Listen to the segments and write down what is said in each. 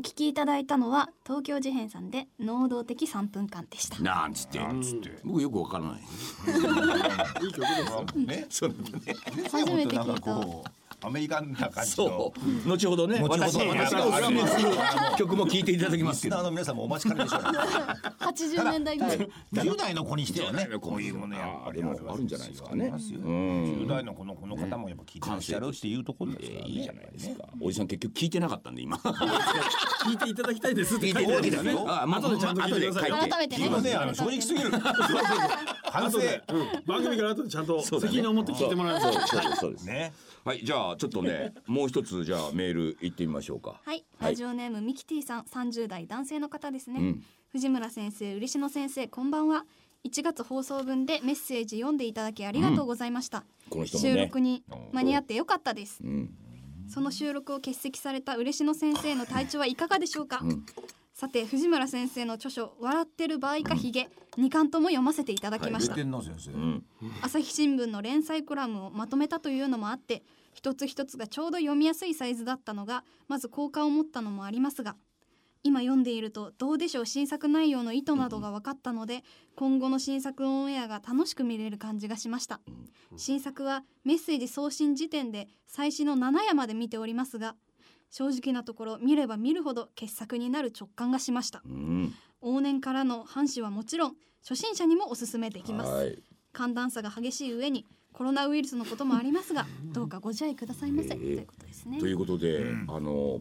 聞きいただいたのは東京事変さんで能動的3分間でした。なんつってなんつって。僕よくわからない。いい曲ですよ。ねそうね。初めて聞いたアメリカンな感じの。そう。後ほどね。後ほど。私私がおすすめする曲も。聴いていただきますけどリスナーの皆さんも。お待ちかねでしょう80年代ぐらい10代の子にしてはねこういうものやっぱりあでもあるんじゃないですかねありますようん10代の子のこの方もやっぱ聞いてらっしゃるっていうところですからねいいじゃないですかおじさん結局聞いてなかったんで今聞いていただきたいですって書いてあるんですね後でちゃんと聞い改めてねすいませんあの正直すぎる反省番組から後でちゃんと責任を持って聞いてもらいますそうそうですそうですねはいじゃあちょっとね もう一つじゃあメール行ってみましょうか。はい、ラジオネームミキティさん30代男性の方ですね、うん。藤村先生嬉野先生こんばんは。1月放送分でメッセージ読んでいただきありがとうございました、この人もね。収録に間に合ってよかったです。うん。その収録を欠席された嬉野先生の体調はいかがでしょうか、さて藤村先生の著書笑ってる場合かヒゲ2巻とも読ませていただきました、天皇先生。うん。朝日新聞の連載コラムをまとめたというのもあって一つ一つがちょうど読みやすいサイズだったのがまず好感を持ったのもありますが今読んでいるとどうでしょう新作内容の意図などが分かったので今後の新作オンエアが楽しく見れる感じがしました。新作はメッセージ送信時点で最新の7夜まで見ておりますが正直なところ見れば見るほど傑作になる直感がしました。うん。往年からの藩士はもちろん初心者にもおすすめできます。はい。寒暖差が激しい上にコロナウイルスのこともありますがどうかご自愛くださいませ、ええ。ということですね。ということで、あの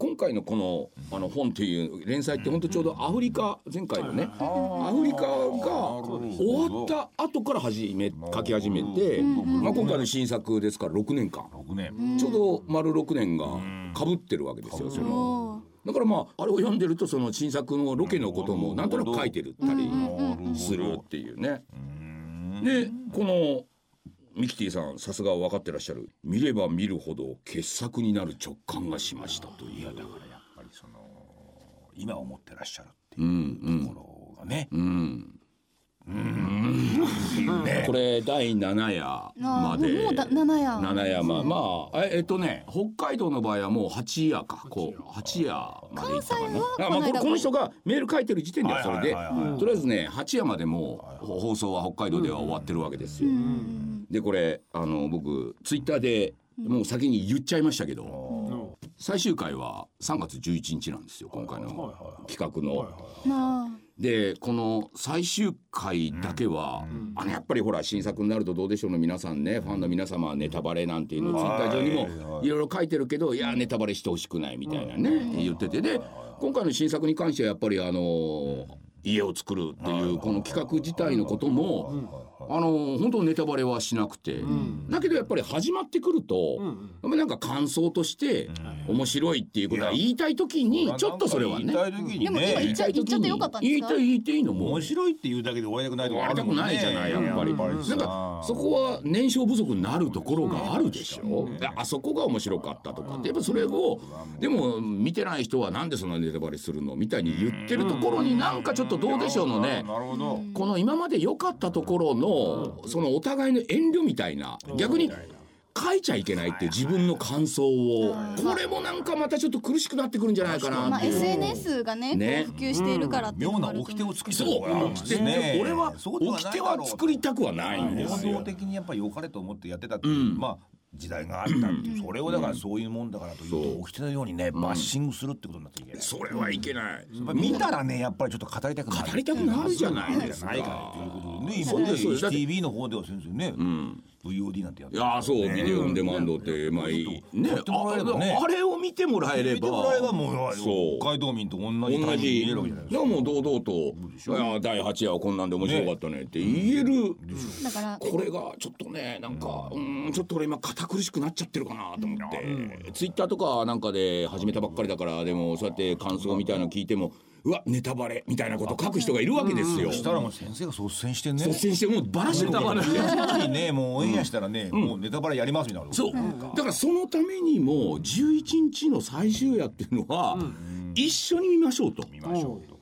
今回のこのあの本っていう連載って本当ちょうどアフリカ前回のねアフリカが終わった後から始め書き始めて、まあ、今回の新作ですから6年間。6年。ちょうど丸6年がかぶってるわけですよその。だからまああれを読んでるとその新作のロケのこともなんとなく書いてるったりするっていうね。でこのミキティさんさすが分かってらっしゃる。見れば見るほど傑作になる直感がしましたという。だからやっぱりその今思ってらっしゃるってういんうところがね。うんねこれ第7夜まで。もうもうだ7夜。7夜ままあええっとね北海道の場合はもう8夜かこう。8夜。まで行ったかな。関西はあまあここの人がメール書いてる時点ではそれで。とりあえずね8夜までもう放送は北海道では終わってるわけですよ。でこれあの僕ツイッターでもう先に言っちゃいましたけど最終回は3月11日なんですよ今回の企画の。まあでこの最終回だけは、あのやっぱりほら新作になるとどうでしょうの皆さんねファンの皆様はネタバレなんていうのをツイッター上にもいろいろ書いてるけどいやネタバレしてほしくないみたいなね言っててで今回の新作に関してはやっぱりあの家を作るっていうこの企画自体のこともあの本当ネタバレはしなくて。だけどやっぱり始まってくるとやっぱりなんか感想として面白いっていうことは言いたい時にちょっとそれはね。言いたい時にでも今ね言っちゃ言ってよかったんですか？言いたい言いたいのも。面白いっていうだけで終わりたくないとこ終わりたくないじゃないやっぱり。なんさかそこは燃焼不足になるところがあるでしょ？であそこが面白かったとかってやっぱそれをでも見てない人はなんでそんなネタバレするの？みたいに言ってるところになんかちょっとどうでしょうのね。なるほど。この今まで良かったところのそのお互いの遠慮みたいな逆に書いちゃいけないっていう自分の感想をこれもなんかまたちょっと苦しくなってくるんじゃないかなまあっていう SNS がねね。こう普及しているからっていう妙のもあるとな掟を作ってね。俺はそうではない掟は作りたくはないんですよ。的にやっぱり良かれと思ってやってたっていう、まあ時代があったっていう、それをだからそういうもんだからというと、起きてたようにね、バッシングするってことになっていけない。それはいけない。見たらね、やっぱりちょっと語りたくなる。語りたくなるじゃないですか。ないからということでね、今ね、ですそうです。だって HTV の方では先生ね、VOD なんてやっていやーそうビデオオンデマンドってまあいい。ねああれを見てもらえれば。見てもらえばもうそう。北海道民と同じタイミング同じで見えるわけじゃないですか。でももう堂々と「いや第8夜はこんなんで面白かったね」って言える。だからこれがちょっとねなんかうん。ちょっと俺今堅苦しくなっちゃってるかなと思って。ツイッターとかなんかで始めたばっかりだからでもそうやって感想みたいなの聞いてもうわネタバレみたいなこと書く人がいるわけですよ。したらもう先生が率先してね。率先してもうバラしてるからね次ね、もうオンエアしたらね、もうネタバレやりますみたいな。そうだからそのためにも11日の最終夜っていうのは一緒に見ましょうと。見ましょうと。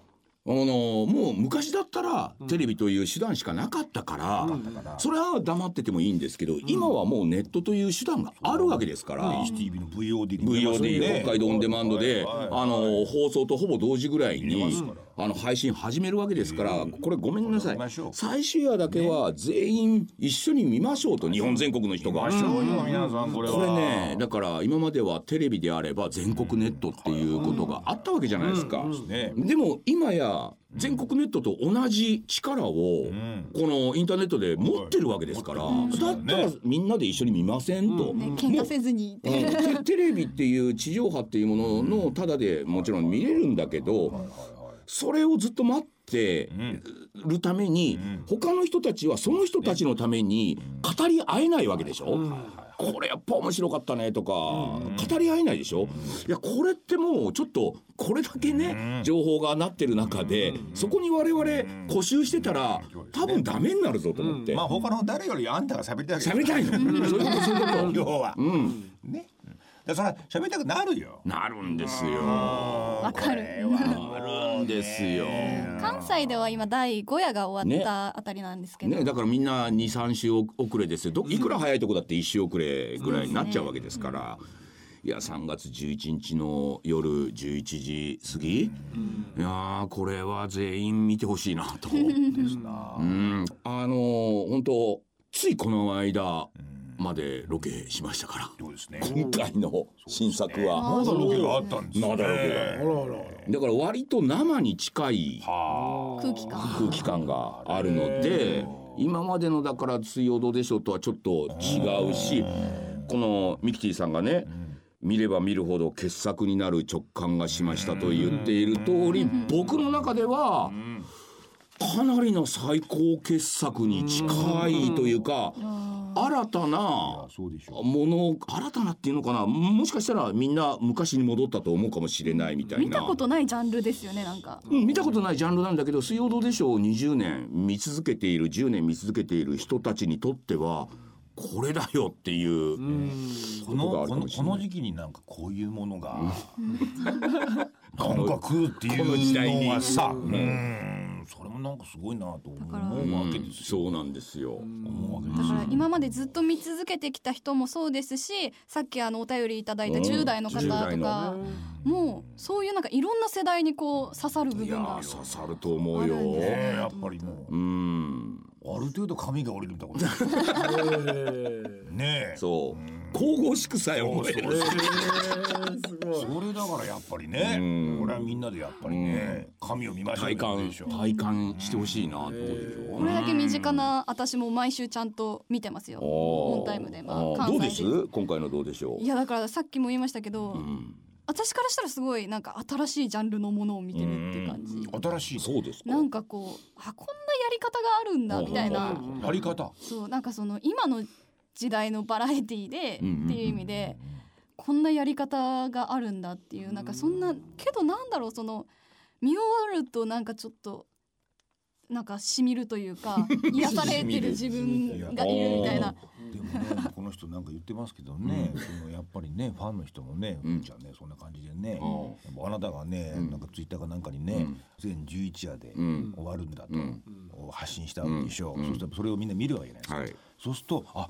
あのもう昔だったらテレビという手段しかなかったから、それは黙っててもいいんですけど、今はもうネットという手段があるわけですから。HTV の VOD VOD ね。北海道オンデマンドで、はいあの放送とほぼ同時ぐらいにあの配信始めるわけですから、これごめんなさい。見ましょう。最終夜だけは全員一緒に見ましょうと日本全国の人が。ましょうよ皆さんこれは。これねだから今まではテレビであれば全国ネットっていうことがあったわけじゃないですか。ねでも今や全国ネットと同じ力をこのインターネットで持ってるわけですから、だったらみんなで一緒に見ませんと。ね喧嘩せずに。テレビっていう地上波っていうもののただでもちろん見れるんだけどそれをずっと待ってるために他の人たちはその人たちのために語り合えないわけでしょ？これやっぱ面白かったねとか語り合えないでしょ？いやこれってもうちょっとこれだけね情報がなってる中でそこに我々固執してたら多分ダメになるぞと思って。まあ他の誰よりあんたが喋りたい喋りたいの。そういうことそういうこと。要は。うん。ねだからそれは喋りたくなるよ。なるんですよ。わかる。なるんですよ。関西では今第5夜が終わったあたりなんですけど、ね、だからみんな23週遅れですよ。どいくら早いとこだって1週遅れぐらいになっちゃうわけですから。いや3月11日の夜11時過ぎ、いやーこれは全員見てほしいなと。うん。あのー本当ついこの間までロケしましたから、そうですね。今回の新作は。まだロケがあったんですね。まだロケあが。らあらだから割と生に近いは空気感。空気感があるので今までのだから「水曜どうでしょう」とはちょっと違うしこのミキティさんがね見れば見るほど傑作になる直感がしましたと言っている通り僕の中ではかなりの最高傑作に近いというか新たなもの新たなっていうのかな？もしかしたらみんな昔に戻ったと思うかもしれないみたいな。見たことないジャンルですよねなんか。うん見たことないジャンルなんだけど「水曜どうでしょう」20年見続けている10年見続けている人たちにとってはこれだよっていうこことがあるかのこのもしれない。この時期になんかこういうものがなんか来るってこの時代に。いうのがさうんそれもなんかすごいなと思うわけですよ。そうなんですよ。だよから今までずっと見続けてきた人もそうですしさっきあのお便りいただいた10代の方10代とかもうそういうなんかいろんな世代にこう刺さる部分がー刺さると思うよ。ねやっぱりもう。うん。ある程度髪が降りるみたいなこと。ねえ。そう神々しくさえ思える。それだからやっぱりね。うん。これはみんなでやっぱりね髪を見ましょう体感よでしょ体感してほしいなってことでしょ。これだけ身近な私も毎週ちゃんと見てますよ。オンタイムで。まあどうです？今回のどうでしょう？い。やだからさっきも言いましたけど、うん。私からしたらすごいなんか新しいジャンルのものを見てるっていう感じ新しいそうですか。なんかこうあこんなやり方があるんだみたいな。やり方？そうなんかその今の時代のバラエティーでっていう意味でこんなやり方があるんだっていうなんかそんなけどなんだろうその見終わるとなんかちょっとなんかしみるというか 癒されてる自分がいるみたいな。でもねこの人なんか言ってますけどね、そのやっぱりねファンの人もね、うん。じゃあねそんな感じでね、あなたがね、うん。なんかツイッターかなんかにね、うん。全11夜でうん。終わるんだと、うん。発信したわけでしょ、うん。そうするとそれをみんな見るわけじゃないですか、はい。そうするとあ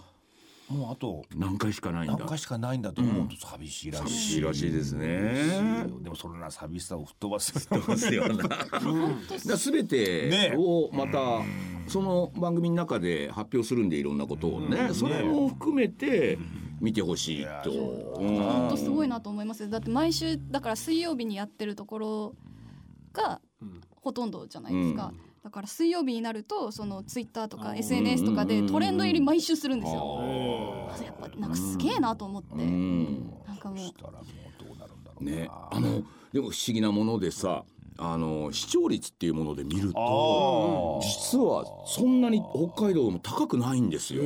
もうあと何回しかないんだ。何。回しかないんだと思うと寂しいらしい、寂しいらしいですね。でもそんな寂しさを吹っ飛ばすますよな。だてをまたその番組の中で発表するんでいろんなことをね、それも含めて見てほしいと。本当すごいなと思います。よだって毎週だから水曜日にやってるところがほとんどじゃないですか、だから水曜日になるとそのツイッターとか SNS とかでトレンド入り毎週するんですよ。やっぱなんかすげえなと思って。うん。なんかもう。したらもうどうなるんだろうな。ね、あのでも不思議なものでさあの視聴率っていうもので見ると実はそんなに北海道も高くないんですよ。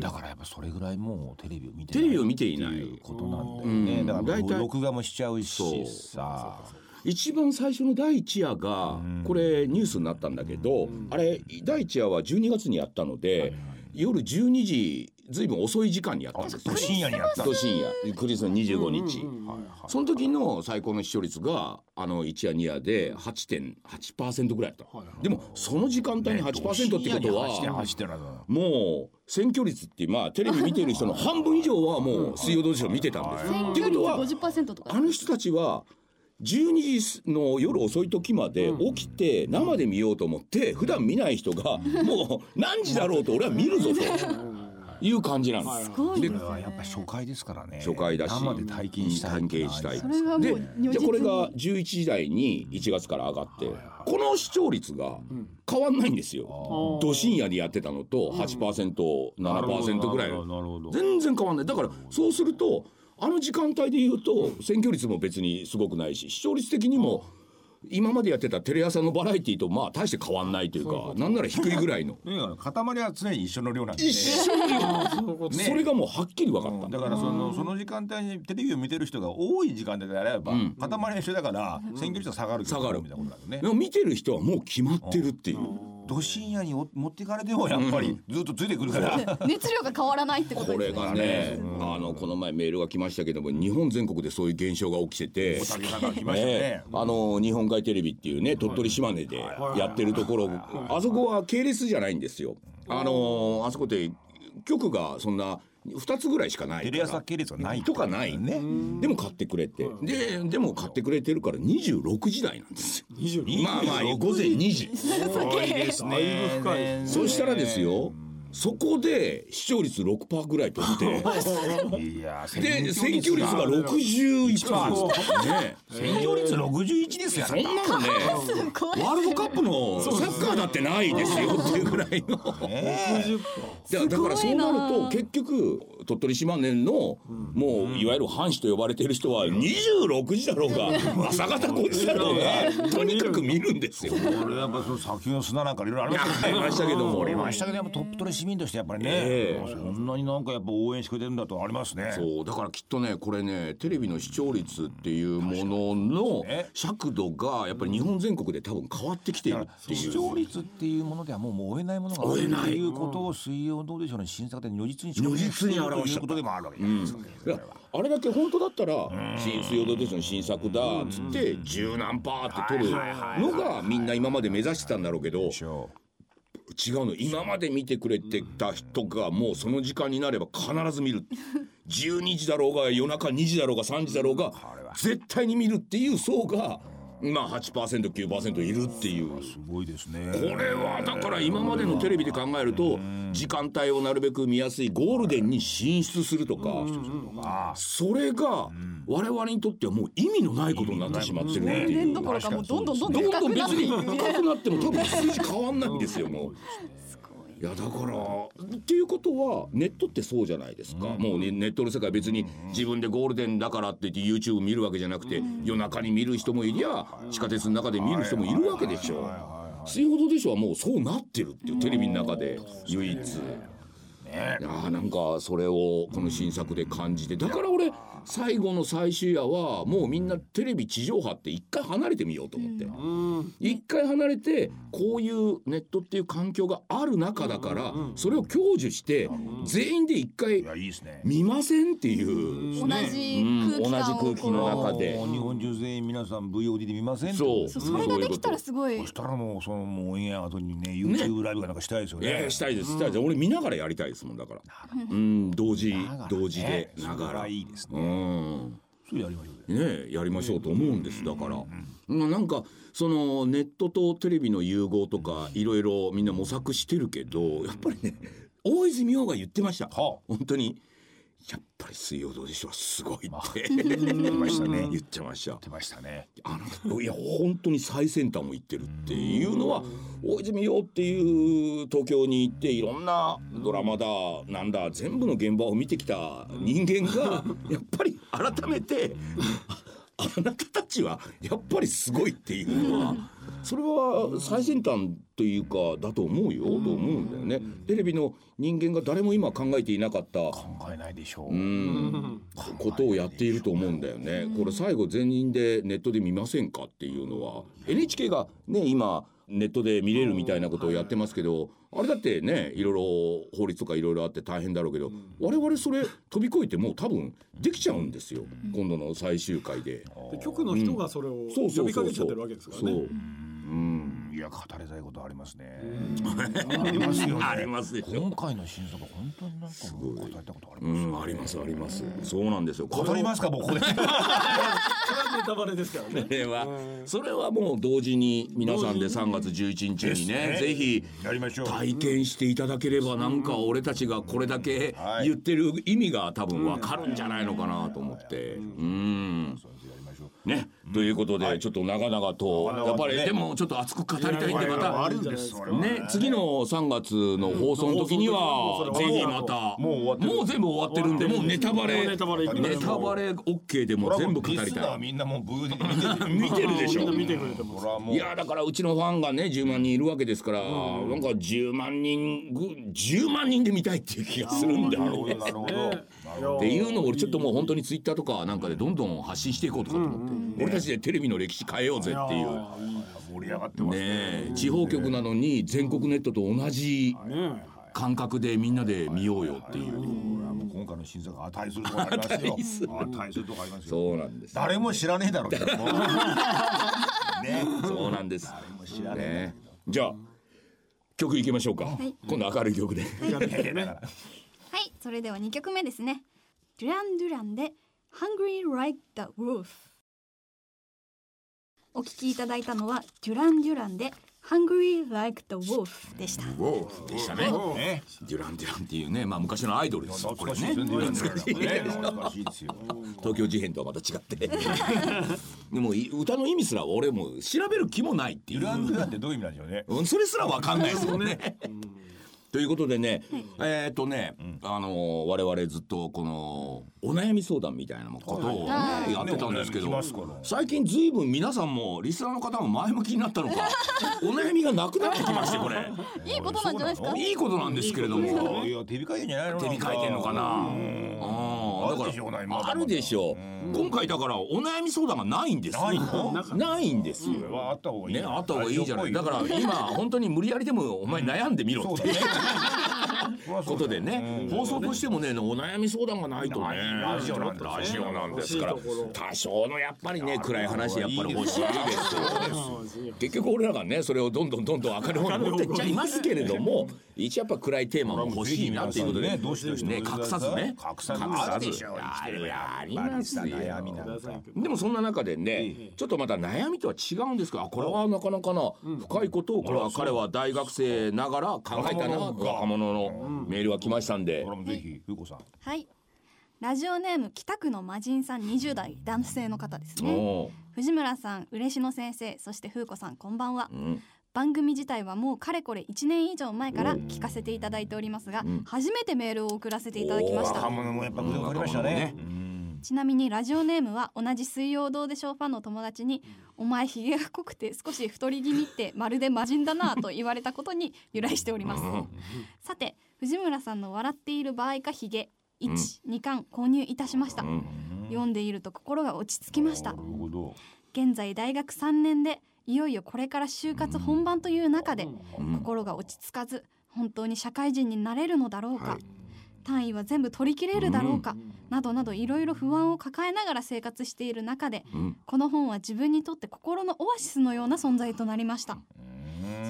だからやっぱそれぐらいもうテレビを見てテレビを見ていないいうことなんだようん。ね。だから大体録画もしちゃうしそう。さ。一番最初の第一夜がこれニュースになったんだけど、あれ第一夜は12月にやったので、夜12時ずい。ぶん遅い時間にやったんです。よ。深夜にやったと深夜。クリスマス25日、はいはいその時の最高の視聴率があの1夜2夜で8.8%ぐらいだった、でもその時間帯に8%ってことは、8.8っての？はもう選挙率ってまあテレビ見てる人の半分以上はもう水曜どうでしょう見てたんです。っていうことは50%とか。あの人たちは12時の夜遅い時まで起きて生で見ようと思って普段見ない人が もう何時だろうと俺は見るぞという感じなんです。でこれはやっぱ初回ですからね。初回だし生で体験したい体験したい。それがもうで如実に。じゃあこれが11時台に1月から上がってこの視聴率が変わんないんですよ。ど深夜にやってたのと 8%7% ぐらいの。なるほど。全然変わんない。だからそうするとあの時間帯で言うと選挙率も別にすごくないし視聴率的にも今までやってたテレ朝のバラエティーとまあ大して変わんないというかなんなら低いぐらいの。とにかく塊は常に一緒の量なんで一緒にねそれがもうはっきり分かった。うんだからそのその時間帯にテレビを見てる人が多い時間帯であれば、塊は一緒だから選挙率は下がるけど下がる。みたいなことだよね。でも見てる人はもう決まってるっていう。ど深夜にお持っていかれてもやっぱりずっとついてくるから、熱量が変わらないってことこれですね。がね、あのこの前メールが来ましたけども日本全国でそういう現象が起きててね。ねあの日本海テレビっていうね鳥取島根でやってるところあそこは系列じゃないんですよ。あのあそこって局がそんな2つぐらいしかないから。テレ朝系列はないとか。ないね。でも買ってくれて。ででも買ってくれてるから26時台なんですよ。26まあまあ午前2時。多いですね。そしたらですよそこで視聴率6%ぐらい取っていやで選挙率が。61%ですね。選挙率61ですよそんなのねワールドカップのサッカーだってないですよっていうぐらいの。だからそうなると結局鳥取島根のもういわゆる藩士と呼ばれている人は26時だろうが朝方5時だろうがとにかく見るんですよ。俺やっぱその砂丘の砂なんかいろいろありまありましたけども。ありましたけどやっぱ鳥取市民としてやっぱりね、ええ。そんなになんかやっぱ応援してくれてるんだとありますね。そうだからきっとねこれねテレビの視聴率っていうもののね。尺度がやっぱり日本全国で多分変わってきているっていう。視聴率っていうものではもうもう追えないものが追えない。ということを水曜どうでしょうね。新作で如実に如実に表した。ことでもあるわけです、いやあれだけ本当だったら「新水曜どうでしょう」の新作だっつって十何パーって取るのがみんな今まで目指してたんだろうけど違うの。今まで見てくれてた人がもうその時間になれば必ず見る。12時だろうが夜中2時だろうが3時だろうが絶対に見るっていう層がまあ 8%9% いるっていう。すごいですね。これはだから今までのテレビで考えると時間帯をなるべく見やすいゴールデンに進出するとかそれが我々にとってはもう意味のないことになってしまってるって年いう。どころかもうどんどんどんどんどんどん別に深くなっても多分数字変わんないんですよもう。いやだからっていうことはネットってそうじゃないですか、もうねネットの世界別に自分でゴールデンだからって言って YouTube 見るわけじゃなくて、夜中に見る人もいりゃ地下鉄の中で見る人もいるわけでしょ。水曜どうでしょうはもうそうなってるっていうテレビの中で唯一。いやーなんかそれをこの新作で感じてだから俺最後の最終夜はもうみんなテレビ地上波って一回離れてみようと思って。一回離れてこういうネットっていう環境がある中だからそれを享受して全員で一回いやいいですね。見ませんっていう。同じうん。空気感を同じ空気の中で。日本中全員皆さん VOD で見ませんそう。そうそれができたらすごい。そしたらもうそのもうオンエア後にね YouTube ライブかなんかしたいですよね。したいですしたいです。俺見ながらやりたいですもんだから。うん。同時同時でながら。はいいですねうん。それやりましょうよ。ねやりましょうと思うんですだから、まあなんかそのネットとテレビの融合とかいろいろみんな模索してるけどやっぱりね大泉洋が言ってました、はあ。本当にやっぱり水曜どうでしょうはすごいって言ってましたね。言ってました。言ってましたね。あのいや本当に最先端を行ってるっていうのは大泉洋っていう東京に行っていろんなドラマだなんだ全部の現場を見てきた人間がやっぱり改めてああなたたちはやっぱりすごいっていうのはそれは最先端というかだと思うよと思うんだよね。テレビの人間が誰も今考えていなかった考えないでしょう。うん。ことをやっていると思うんだよね。これ最後全員でネットで見ませんかっていうのは NHK がね今ネットで見れるみたいなことをやってますけど、あれだってねいろいろ法律とかいろいろあって大変だろうけど、我々それ飛び越えてもう多分できちゃうんですよ、今度の最終回で。で局の人がそれをそうそうそうそう。呼びかけちゃってるわけですからね。そう。うんいや語りたいことありますね。ありますよ、ありますでしょ今回の新作本当になんかもう語りたいことありますうんありますあります。そうなんですよ。語りますかもうここで。それはネタバレですからねそれはそれはもう同時に皆さんで3月11日にねねぜひやりましょう体験していただければなんか俺たちがこれだけはい言ってる意味が多分わかるんじゃないのかなと思ってうんねということでちょっと長々とやっぱりでもちょっと熱く語りたいんでまたあるんですそれは。ね次の3月の放送の時にはうん。ぜひまた。もう全部終わってるんでもうネタバレ。ネタバレ OK でも。う全部語りたい。ーみんなもうブーで見てる見てるでしょ。いやだからうちのファンがね10万人いるわけですから、なんか10万人ぐ10万人で見たいっていう気がするんだよね。っていうのを俺ちょっともう本当にツイッターとかなんかでどんどん発信していこうとかと思って、俺たちでテレビの歴史変えようぜっていう。盛り上がってますね。え地方局なのに全国ネットと同じね感覚でみんなで見ようよっていう。もう今回の新作値するとこありますよ。値する。とこありますよ。そうなんです。誰も知らねえだろう ね。そうなんです。も知らねねじゃあ曲いきましょうか。い。今度明るい曲で。はいそれでは2曲目ですねデュラン・デュランで Hungry Like the Wolf お聞きいただいたのはデュラン・デュランで Hungry Like the Wolf でしたでしたね。ねデュラン・デュランっていうね、まあ昔のアイドルですよ。これね。懐かしいですよ東京事変とはまた違って。でもい歌の意味すら俺も調べる気もないっていう。デュラン・デュランってどういう意味なんでしょうねうんそれすらわかんないですよね。ということでね、えっとね、あの我々ずっとこのお悩み相談みたいなことをねはい。やってたんですけど最近ずいぶん皆さんもリスナーの方も前向きになったのかお悩みがなくなってきましてこれ。いいことなんじゃないですか？いいことなんですけれども。いや手控えんじゃないの？手控えてんのかな？ああるでしょうね。あるでしょう。今回だからお悩み相談がないんですよ。ないの？ないんですよ。あった方がいい。ねあった方がいいじゃない。だから今本当に無理やりでもお前悩んでみろってことでね。放送としてもねお悩み相談がないとね。ラジオなんだラジオなんですから。多少のやっぱりね暗い話やっぱり欲しいですよ。結局俺らがねそれをどんどんどんどん明るい方に持ってっちゃいますけれども一応やっぱ暗いテーマも欲しいなっていうことでね隠さずね隠さずあるでありますよ。でもそんな中でねちょっとまた悩みとは違うんですけどあこれはなかなかな深いことをこれは彼は大学生ながら考えたな若者のメールが来ましたんで。これもぜひふうこさん。はい。ラジオネーム北区の魔人さん20代男性の方ですね。おー。藤村さん嬉野先生そして風子さんこんばんは。うん。番組自体はもうかれこれ1年以上前から聞かせていただいておりますが、初めてメールを送らせていただきました。若者もやっぱ分かりましたね。ちなみにラジオネームは同じ水曜どうでしょうファンの友達に「お前ひげが濃くて少し太り気味ってまるで魔人だな」と言われたことに由来しております。さて藤村さんの笑っている場合かひげ12巻購入いたしました。読んでいると心が落ち着きました。現在大学3年でいよいよこれから就活本番という中で心が落ち着かず本当に社会人になれるのだろうか、単位は全部取り切れるだろうか、などなどいろいろ不安を抱えながら生活している中で、ん。この本は自分にとって心のオアシスのような存在となりました、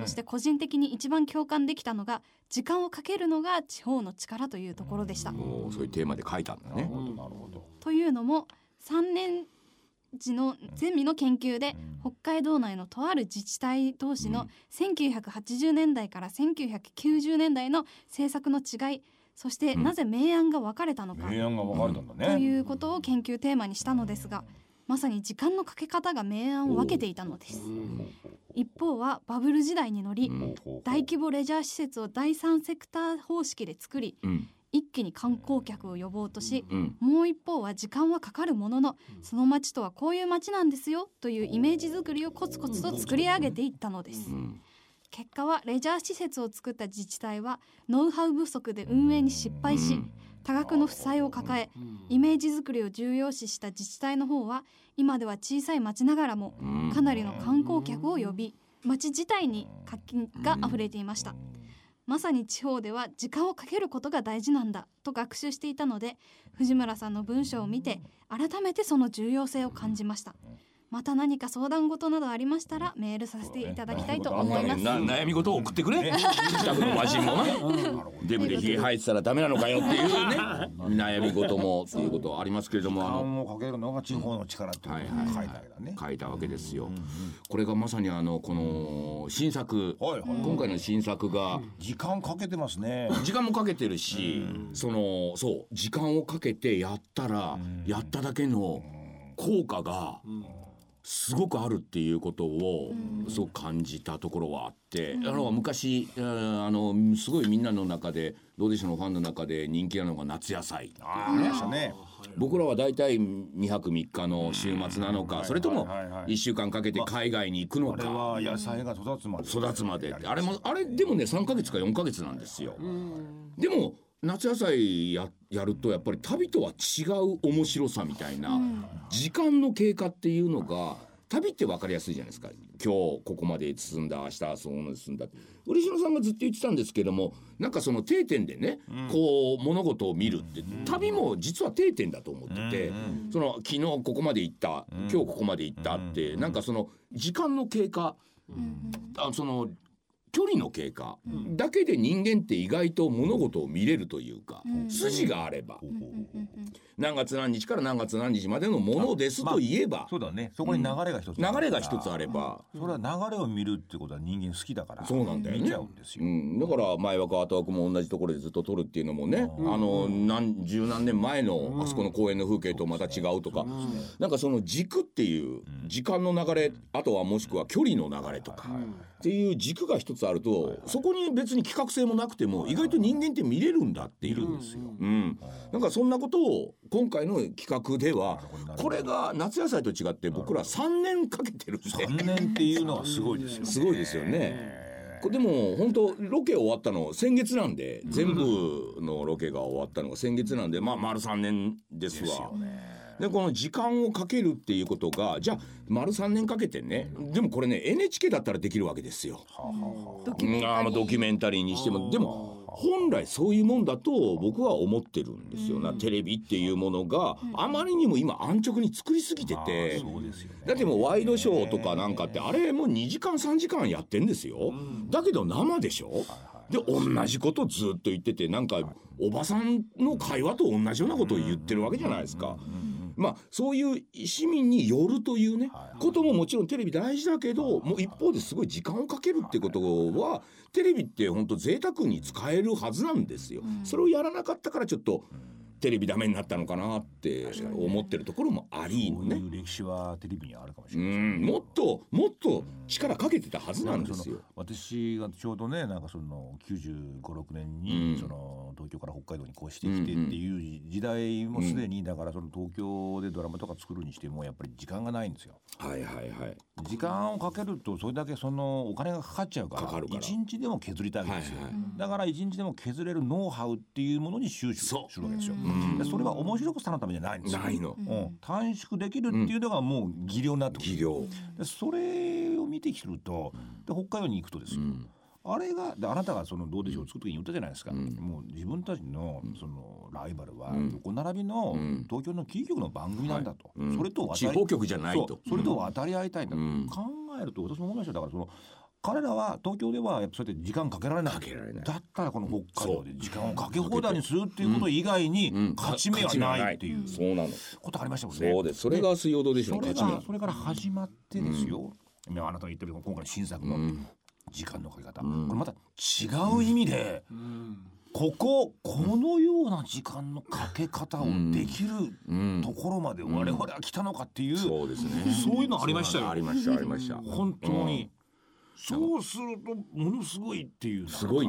そして個人的に一番共感できたのが時間をかけるのが地方の力というところでした、おーそういうテーマで書いたんだね。なるほどというのも3年時のゼミの研究で北海道内のとある自治体同士の1980年代から1990年代の政策の違いそしてなぜ明暗が分かれたのか。明暗が分かれたんだとねいうことを研究テーマにしたのですがまさに時間のかけ方が明暗を分けていたのです。一方はバブル時代に乗り大規模レジャー施設を第三セクター方式で作りうん。一気に観光客を呼ぼうとしうん。もう一方は時間はかかるもののその街とはこういう街なんですよというイメージ作りをコツコツと作り上げていったのです。うん結果はレジャー施設を作った自治体はノウハウ不足で運営に失敗し多額の負債を抱えイメージ作りを重要視した自治体の方は今では小さい町ながらもかなりの観光客を呼び街自体に活気が溢れていました。まさに地方では時間をかけることが大事なんだと学習していたので藤村さんの文章を見て改めてその重要性を感じましたまた何か相談事などありましたらメールさせていただきたいと思います。な悩み事を送ってくれ。近くのマシンもなデブでひげ生えてたらダメなのかよっていうね。悩み事もっていうことはありますけれどもあの時間をかけるのが地方の力っていうことを書いたわけだね。書いたわけですよ。これがまさにあのこの新作、今回の新作が時間かけてますね。時間もかけてるし、そのそう時間をかけてやったらやっただけの効果がすごくあるっていうことをすごく感じたところはあって、あの昔えーあのすごいみんなの中でどうでしょうのファンの中で人気なのが夏野菜。ああ、ありましたね。僕らは大体2泊3日の週末なのかそれともはいはいはい。1週間かけて海外に行くのあれかは野菜が育つまで。育つまでって。あれもあれでもね3ヶ月か4ヶ月なんですよ。でも夏野菜ややるとやっぱり旅とは違う面白さみたいな時間の経過っていうのが旅って分かりやすいじゃないですか。今日ここまで進んだ明日はそうの進んだ嬉野さんがずっと言ってたんですけどもなんかその定点でね、こう物事を見るって旅も実は定点だと思ってて、その昨日ここまで行った、今日ここまで行ったって、なんかその時間の経過、あその距離の経過だけで人間って意外と物事を見れるというか、筋があれば、何月何日から何月何日までのものですと言えば、そうだね。そこに流れが一つ。流れが一つあれば、それは流れを見るってことは人間好きだから。そうなんだよね。見ちゃうんですよ。う。ん、だから前枠後枠も同じところでずっと撮るっていうのもね、あの何十何年前のあそこの公園の風景とまた違うとか、なんかその軸っていう時間の流れあとはもしくは距離の流れとか、っていう軸が一つあると、そこに別に企画性もなくても意外と人間って見れるんだっていう。うん、なんかそんなことを今回の企画ではこれが夏野菜と違って僕ら3年かけてるんで三年っていうのはすごいですよ。すごいですよね。これでも本当ロケ終わったの先月なんで全部のロケが終わったのが先月なんでまあ丸3年ですわ。でこの時間をかけるっていうことがじゃあ丸3年かけてねでもこれね NHK だったらできるわけですよ。ドキュメンうんあーまあドキュメンタリーにしても。でも本来そういうもんだと僕は思ってるんですよな、テレビっていうものがあまりにも今安直に作りすぎてて。だってもうワイドショーとかなんかってあれもう2時間3時間やってんですよ、だけど生でしょ。で同じことずっと言っててなんかおばさんの会話と同じようなことを言ってるわけじゃないですか。まあそういう市民によるというねことももちろんテレビ大事だけどもう一方ですごい時間をかけるってことはテレビって本当贅沢に使えるはずなんですよ。それをやらなかったからちょっとテレビダメになったのかなって思ってるところもありのねこうい。う歴史はテレビにはあるかもしうれない。んもっともっと力かけてたはずなんですよ。私がちょうどねなんかその95、6年に、うんその東京から北海道に越してきてっていう時代もすでに、だからその東京でドラマとか作るにしてもやっぱり時間がないんですよ。はいはいはい。時間をかけるとそれだけそのお金がかかっちゃうから一日でも削りたいわけですよ、だから一日でも削れるノウハウっていうものに収集するわけですよ、それは面白くさのためじゃないんですよ。ないの。うん、短縮できるっていうのがもう技量になってくる技量。でそれを見てきるとで北海道に行くとですよ、あれがであなたがそのどうでしょう作る時に言ったじゃないですか、もう自分たちのそのライバルは横並びの東京のキー局の番組なんだと、うんそれと地方局じゃないと。それと渡り合いたいんだと、うん。考えると私も思いましたよ。だからその彼らは東京ではやっぱそうやって時間かけられない。だったらこの北海道で時間をかけ放題にするっていうこと以外にうん。勝ち目はないっていうそうなの。ことありましたもんね。そうです。それが水曜どうでしょうそれ。がそれから始まってですよ、いやあなたが言ってる今回の新作の時間のかけ方、これまた違う意味で、こここのような時間のかけ方をできるうん。ところまで我々は来たのかっていう、そうですね。そういうのありましたよ。ありましたありました。本当に、そうするとものすごいっていうすごい。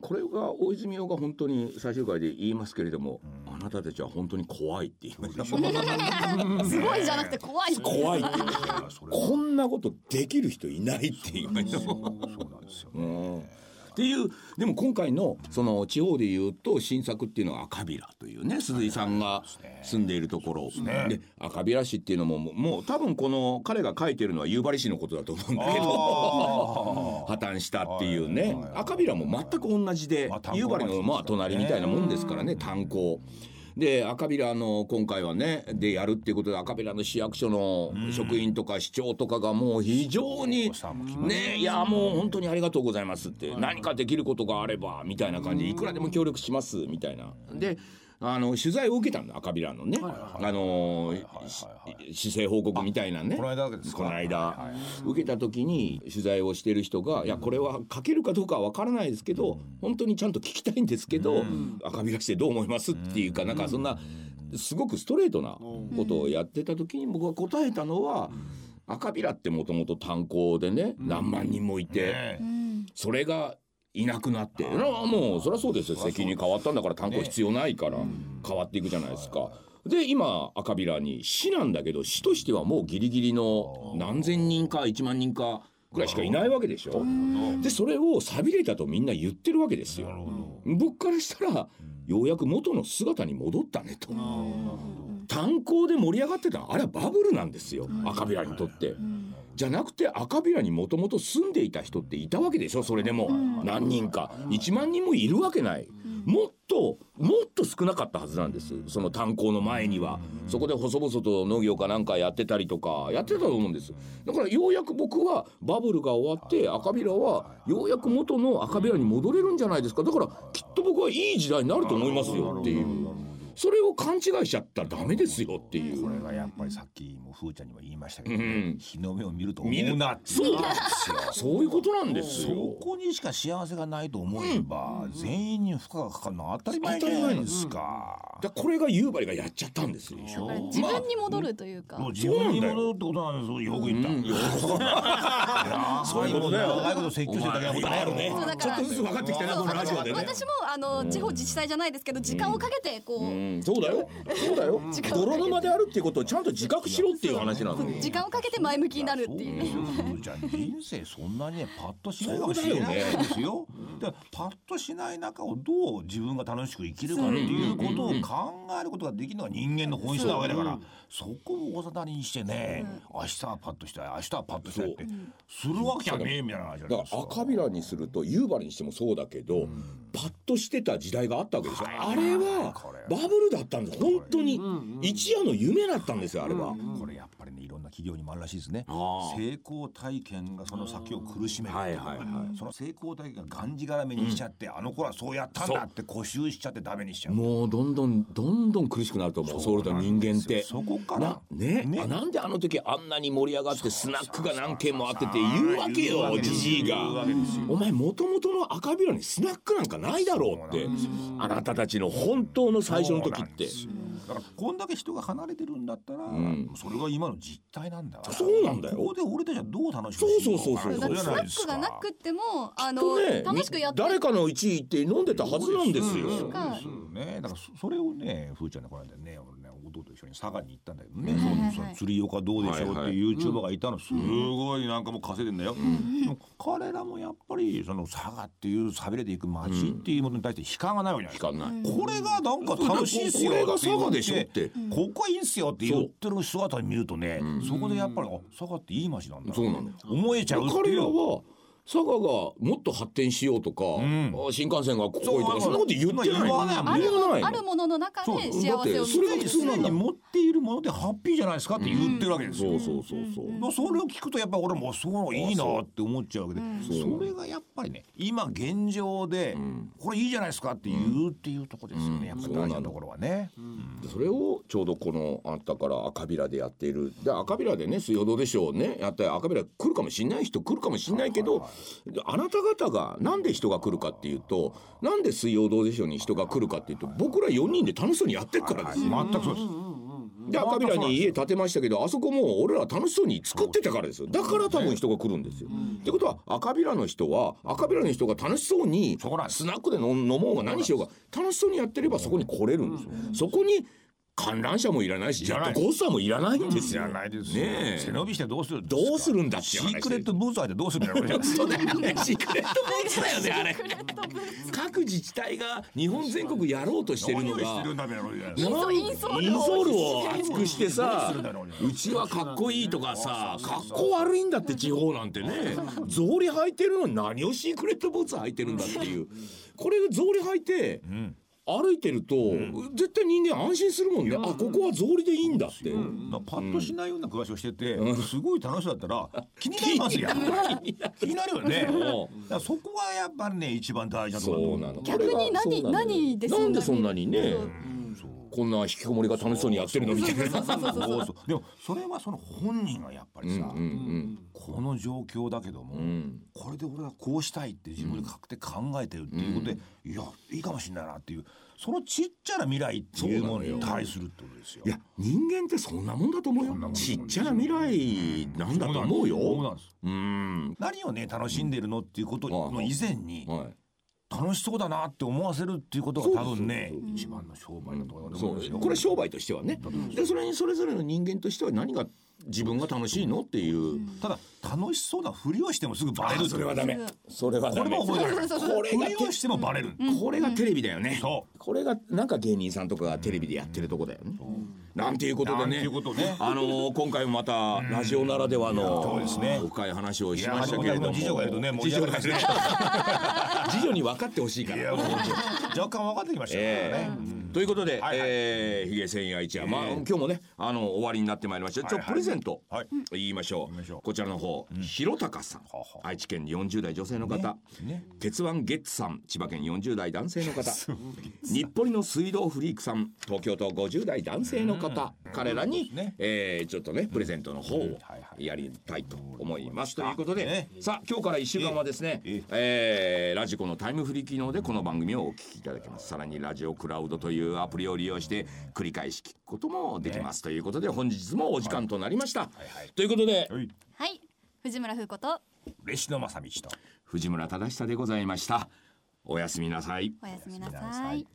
これが大泉洋が本当に最終回で言いますけれども、あなたたちは本当に怖いって言いました。すごいじゃなくて怖い怖いって言いましこんなことできる人いないって言いました。そうなんですよね。うんっていうでも今回のその地方でいうと新作っていうのは赤平というね鈴井さんが住んでいるところで赤平市っていうのももう多分この彼が書いてるのは夕張市のことだと思うんだけど破綻したっていうね。赤平も全く同じで夕張のまあ隣みたいなもんですからね炭鉱。で赤平の今回はねでやるっていうことで赤平の市役所の職員とか市長とかがもう非常にね。いやもう本当にありがとうございますって何かできることがあればみたいな感じでいくらでも協力しますみたいな。であの取材を受けたんだ赤平のね、あのし市政報告みたいなね。この間ですか？この間、受けた時に取材をしてる人が「いやこれは書けるかどうかは分からないですけど、本当にちゃんと聞きたいんですけど、赤平してどう思います?」っていうかなんかそんなすごくストレートなことをやってた時に僕が答えたのは。赤平ってもともと炭鉱でね何万人もいて、ねそれがいなくなって。なもうそりゃそうですよ。責任変わったんだから炭鉱必要ないから変わっていくじゃないですか。で今赤平に市なんだけど市としてはもうギリギリの何千人か1万人かぐらいしかいないわけでしょ。でそれを寂れたとみんな言ってるわけですよ。僕からしたらようやく元の姿に戻ったねと。炭鉱で盛り上がってたのあれはバブルなんですよ赤平にとって。じゃなくて赤平にもともと住んでいた人っていたわけでしょそれでも。何人か。1万人もいるわけないもっともっと少なかったはずなんです。その炭鉱の前には。そこで細々と農業かなんかやってたりとか。やってたと思うんです。だからようやく僕はバブルが終わって赤平はようやく元の赤平に戻れるんじゃないですか。だからきっと僕はいい時代になると思いますよっていうそれを勘違いしちゃったらダメですよっていうこれがやっぱりさっきもふーちゃんにも言いましたけど、うん日の目を見ると思見るうなってそう。そういうことなんですそよ。こにしか幸せがないと思えば、全員に負荷がかかるのは当たり前じゃないですか。だこれが夕張がやっちゃったんですよ。自分に戻るというか、もう自分に戻るってことなんですよ。よく言った。うんよそういうことだよ。長いこと説教してるだけのことないよね。そうだからちょっとずつ分かってきたなこのラジオでね。私もあの地方自治体じゃないですけど時間をかけてこう、うん、そうだよ。そうだよ。泥沼であるっていうことをちゃんと自覚しろっていう話なんだよ。時間をかけて前向きになるっていう。じゃん人生そんなにねパッとしないかもしれないですよ。でパッとしない中をどう自分が楽しく生きるかっていうことを考えることができるのが人間の本質なわけだから、そこをおざなりにしてね、明日はパッとしたい明日はパッとしたいってするわけじゃねえみたいな話じゃないだですか。から赤平にすると夕張にしてもそうだけど、パッとしてた時代があったわけでしょ、あれはこれバブルだったんです本当に。一夜の夢だったんですよあれは、これやっぱりね企業にもあるらしいですね。成功体験がその先を苦しめる、はいはいはい。その成功体験ががんじがらめにしちゃって、あの頃はそうやったんだって固執しちゃってダメにしちゃう。もうどんどんどんどん苦しくなると思う。ソウルと人間って。そこからなね？ね。あなんであの時あんなに盛り上がってスナックが何軒もあってて言うわけよじじいが。お前もともとの赤平にスナックなんかないだろうって。あなたたちの本当の最初の時って。だからこんだけ人が離れてるんだったら、ん。それが今の実態なんだ。そうなんだよ。ここで俺たちはどう楽しくそうそうそうそう。だか。らスナックがなくってもあの、ね楽しくやって誰かの1位って飲んでたはずなんですよ。ね。だからそそれをねふーちゃんねこの間ね俺ね弟と一緒に佐賀に行ったんだけどね、はいはいはい。そのその釣り岡どうでしょうってはいう YouTuber がいたの。すごいなんかもう稼いでんだよ、でも彼らもやっぱりその佐賀っていう寂れていく街っていうものに対して悲観がないわけじゃないこれがなんか楽しいっすよこれが佐賀でしょ言って。ここはいいんすよって言ってる姿を見るとねそこでやっぱりあ佐賀っていい街なんだそうなの思えちゃうって彼いう。らは佐賀がもっと発展しようとか、ん。あ新幹線がここそうへとかそんなこと言ってない。言わないある言わない。あるものの中で幸せだってをそれが普通なんだに持っているものでハッピーじゃないですかって言ってるわけですよ、そうそうそうそう、まあそれを聞くとやっぱり俺もそういいなって思っちゃう。わけでそれがやっぱりね今現状でこれいいじゃないですかって言うっていうところですよね。やっぱり大事なところはね。でそれをちょうどこのあったから赤ビラでやっているで赤ビラでね水曜どうでしょうね。やって赤ビラ来るかもしんない人来るかもしんないけど、あなた方がなんで人が来るかっていうとなんで水曜どうでしょうに人が来るかっていうと僕ら4人で楽しそうにやってるからですよ。全くそうです。で赤ビラに家建てましたけどあそこも俺ら楽しそうに作ってたからですよだから多分人が来るんですよ。ってことは赤ビラの人は赤ビラの人が楽しそうにスナックで飲飲もうが何しようが楽しそうにやってればそこに来れるんですよ。そこに観覧車もいらないしジェットコースターもいらないんです知よ。らないですよねえ。背伸びしてどうする？どうするんだっていう話シークレットブーツ入ってどうするんだよね。シークレットブーツ だよねあれ。各自治体が日本全国やろうとしてるのがインソールを厚くしてさどうちはかっこいいとかさかっこ悪いんだって地方なんてね草履履いてるのに何をシークレットブーツ履いてるんだっていう。これ草履履いてん歩いてると絶対人間安心するもんね。あここは草履でいいんだって。だからパッとしないような暮らしをしてて、すごい楽しそうだったら気になりますよ。気になる。よね。そこがやっぱりね一番大事なところだと思そうなの。逆に何そうなの何でそんなになんでそんなにねこんな引きこもりが楽しそうにやってるのみたいな。でもそれはその本人がやっぱりさ、うんうんこの状況だけども、ん。これで俺はこうしたいって自分で確定考えてるっていうことで、いやいいかもしれないなっていうそのちっちゃな未来っていうものに対するってことですよ。いや人間ってそんなもんだと思うよ。ちっちゃな未来なんだと思うよ。何をね楽しんでるのっていうことの以前にはい楽しそうだなって思わせるっていうことが多分ね一番の商売だと思そうんです。よ。うこれ商売としてはね。でそれにそれぞれの人間としては何が自分が楽しいの？っていう。ただ楽しそうなふりをしてもすぐバレるそれはダメ。それはこダメ。れも覚えてる。これがふりをしてもバレる。これがテレビだよね。そこれがなんか芸人さんとかがテレビでやってるとこだよね。なんていうことでね。なんていうことね。あのー今回もまたラジオならではそうですね。の深い話をしましたけれども。次女がいるとね。次女 に分かってほしいから。若干分かってきましたからえね。えということで、はいはい。えー、ヒゲ千夜一夜、まあ今日もねあの終わりになってまいりました。ちょプレゼント、はい。言いましょう。こちらの方、ひろたかさん、愛知県40代女性の方、ね鉄腕ゲッツさん、千葉県40代男性の方、日暮里の水道フリークさん、東京都50代男性の方、彼らに、ね。えーちょっとねプレゼントの方をやりたいと思います。ということで、ねさあ今日から1週間はですね、ええーラジコのタイムフリー機能でこの番組をお聞きいただけます。さらにラジオクラウドというアプリを利用して繰り返し聞くこともできます、ということで本日もお時間となりました、ということではい。はい。藤村風子と嬉野正道と。藤村忠久でございました。おやすみなさい。おやすみなさい